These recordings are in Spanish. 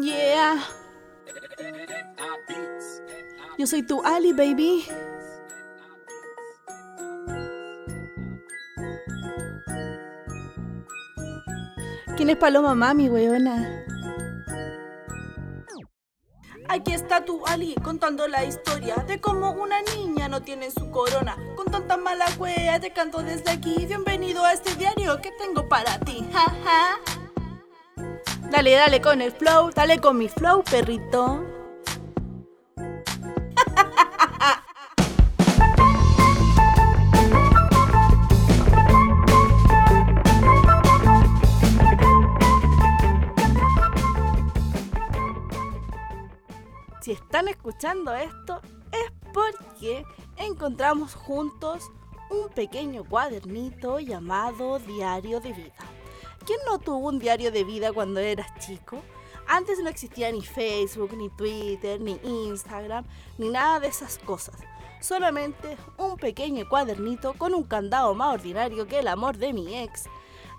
Yeah. Yo soy tu Ali, baby. ¿Quién es Paloma Mami, weona? Aquí está tu Ali contando la historia de cómo una niña no tiene su corona. Con tanta mala wea te canto desde aquí. Bienvenido a este diario que tengo para ti. Ja, Dale, dale con el flow, dale con mi flow, perrito. si están escuchando esto es porque encontramos juntos un pequeño cuadernito llamado Diario de Vida. ¿Quién no tuvo un diario de vida cuando eras chico? Antes no existía ni Facebook, ni Twitter, ni Instagram, ni nada de esas cosas. Solamente un pequeño cuadernito con un candado más ordinario que el amor de mi ex.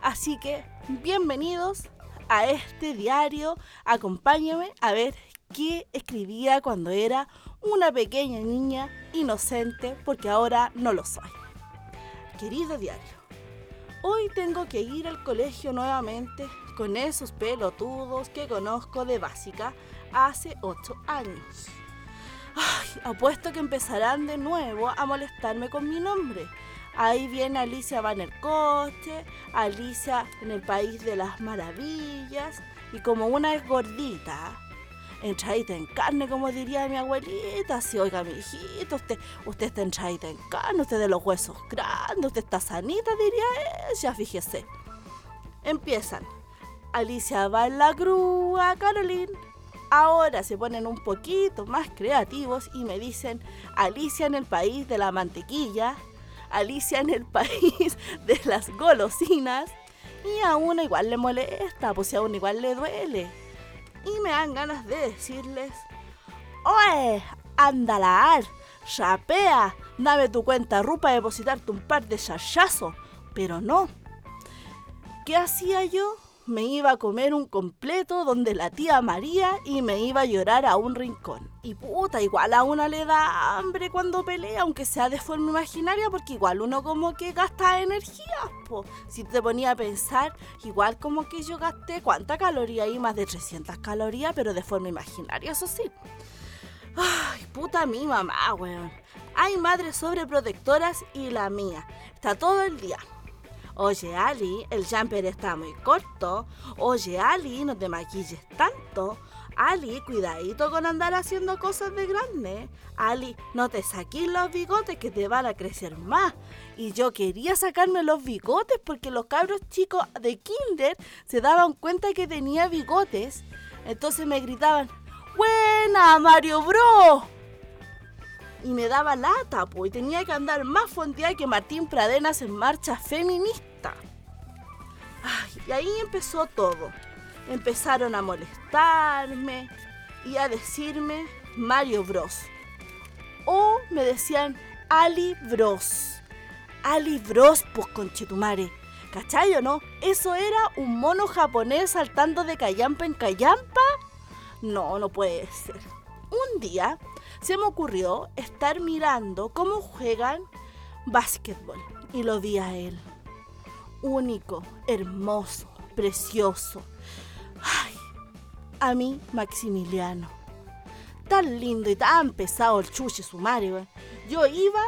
Así que, bienvenidos a este diario. Acompáñame a ver qué escribía cuando era una pequeña niña inocente, porque ahora no lo soy. Querido diario, hoy tengo que ir al colegio nuevamente con esos pelotudos que conozco de básica hace 8 años. Ay, apuesto que empezarán de nuevo a molestarme con mi nombre. Ahí viene Alicia Van el coche, Alicia en el País de las Maravillas, y como una es gordita, entradita en carne, como diría mi abuelita. Si, oiga, mi hijito, usted, usted está entradita en carne, usted de los huesos grandes, usted está sanita, diría ella, fíjese. Empiezan. Alicia va en la grúa, Caroline. Ahora se ponen un poquito más creativos y me dicen Alicia en el país de la mantequilla, Alicia en el país de las golosinas. Y a uno igual le molesta, pues a uno igual le duele y me dan ganas de decirles, ¡Oye! ¡Andalar! ¡Chapea! Dame tu cuenta rupa para depositarte un par de chachazos. Pero no. ¿Qué hacía yo? Me iba a comer un completo donde la tía María y me iba a llorar a un rincón. Y puta, igual a una le da hambre cuando pelea, aunque sea de forma imaginaria, porque igual uno como que gasta energía, po. Si te ponía a pensar, igual como que yo gasté, ¿cuánta caloría ahí? Más de 300 calorías, pero de forma imaginaria, eso sí. Ay, puta mi mamá, weón. Hay madres sobreprotectoras y la mía. Está todo el día Oye, Ali, el jumper está muy corto. Oye, Ali, no te maquilles tanto. Ali, cuidadito con andar haciendo cosas de grande. Ali, no te saques los bigotes que te van a crecer más. Y yo quería sacarme los bigotes porque los cabros chicos de kinder se daban cuenta que tenía bigotes. Entonces me gritaban, ¡Buena, Mario Bro! Y me daba lata, pues, y tenía que andar más fondeada que Martín Pradenas en marcha feminista. y ahí empezó todo. Empezaron a molestarme y a decirme Mario Bros. O me decían Ali Bros. Ali Bros, pues conchetumare. ¿Cachai o no? ¿Eso era un mono japonés saltando de callampa en callampa? No, no puede ser. Un día se me ocurrió estar mirando cómo juegan básquetbol y lo vi a él. Único, hermoso, precioso. Ay, a mí, Maximiliano. Tan lindo y tan pesado el chuche sumario. Yo iba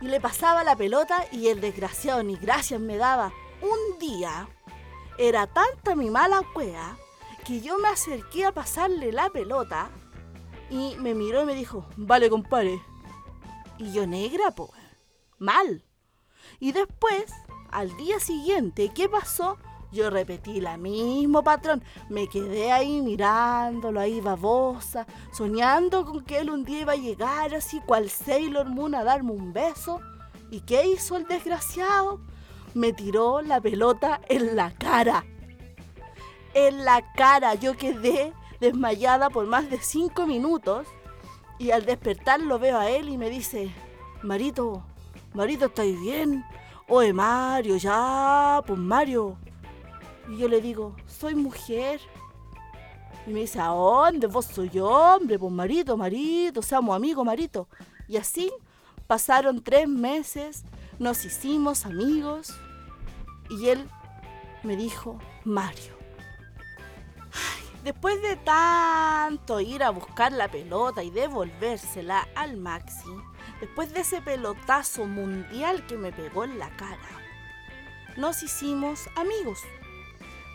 y le pasaba la pelota y el desgraciado ni gracias me daba. Un día era tanta mi mala cuea que yo me acerqué a pasarle la pelota y me miró y me dijo, vale, compadre. Y yo negra, pues, mal. Y después, al día siguiente, ¿qué pasó? Yo repetí la mismo patrón. Me quedé ahí mirándolo, ahí babosa, soñando con que él un día iba a llegar así cual Sailor Moon a darme un beso. ¿Y qué hizo el desgraciado? Me tiró la pelota en la cara. En la cara. Yo quedé desmayada por más de cinco minutos y al despertar lo veo a él y me dice, Marito, Marito, ¿estáis bien? Oye, Mario, ya, pues Mario. Y yo le digo, soy mujer. Y me dice, ¿a dónde? Vos soy hombre, pues marito, marito, seamos amigos, marito. Y así pasaron tres meses, nos hicimos amigos y él me dijo, Mario. Después de tanto ir a buscar la pelota y devolvérsela al Maxi, después de ese pelotazo mundial que me pegó en la cara, nos hicimos amigos.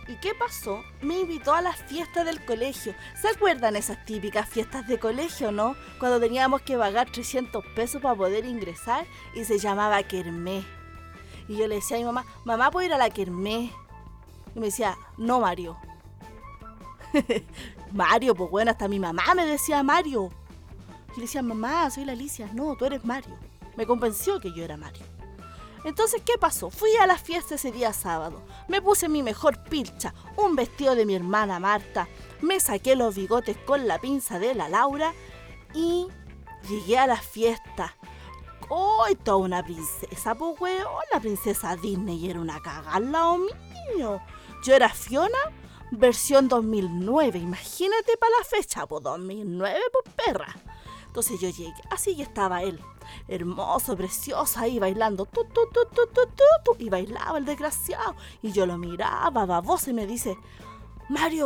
¿Y qué pasó? Me invitó a las fiestas del colegio. ¿Se acuerdan esas típicas fiestas de colegio, no? Cuando teníamos que pagar 300 pesos para poder ingresar y se llamaba Kermé. Y yo le decía a mi mamá, mamá, ¿puedo ir a la Kermé? Y me decía, no, Mario. Mario, pues bueno, hasta mi mamá me decía Mario. Y le decía, mamá, soy la Alicia. No, tú eres Mario. Me convenció que yo era Mario. Entonces, ¿qué pasó? Fui a la fiesta ese día sábado. Me puse mi mejor pilcha, un vestido de mi hermana Marta. Me saqué los bigotes con la pinza de la Laura y llegué a la fiesta. ¡Ay, toda una princesa, pues weón! La princesa Disney era una cagada mío. Yo era Fiona, versión 2009. Imagínate para la fecha, pues 2009, pues perra. Entonces yo llegué, así que estaba él hermoso, precioso, ahí bailando, tu, tu, tu, y bailaba el desgraciado. Y yo lo miraba, baboso, y me dice, Mario,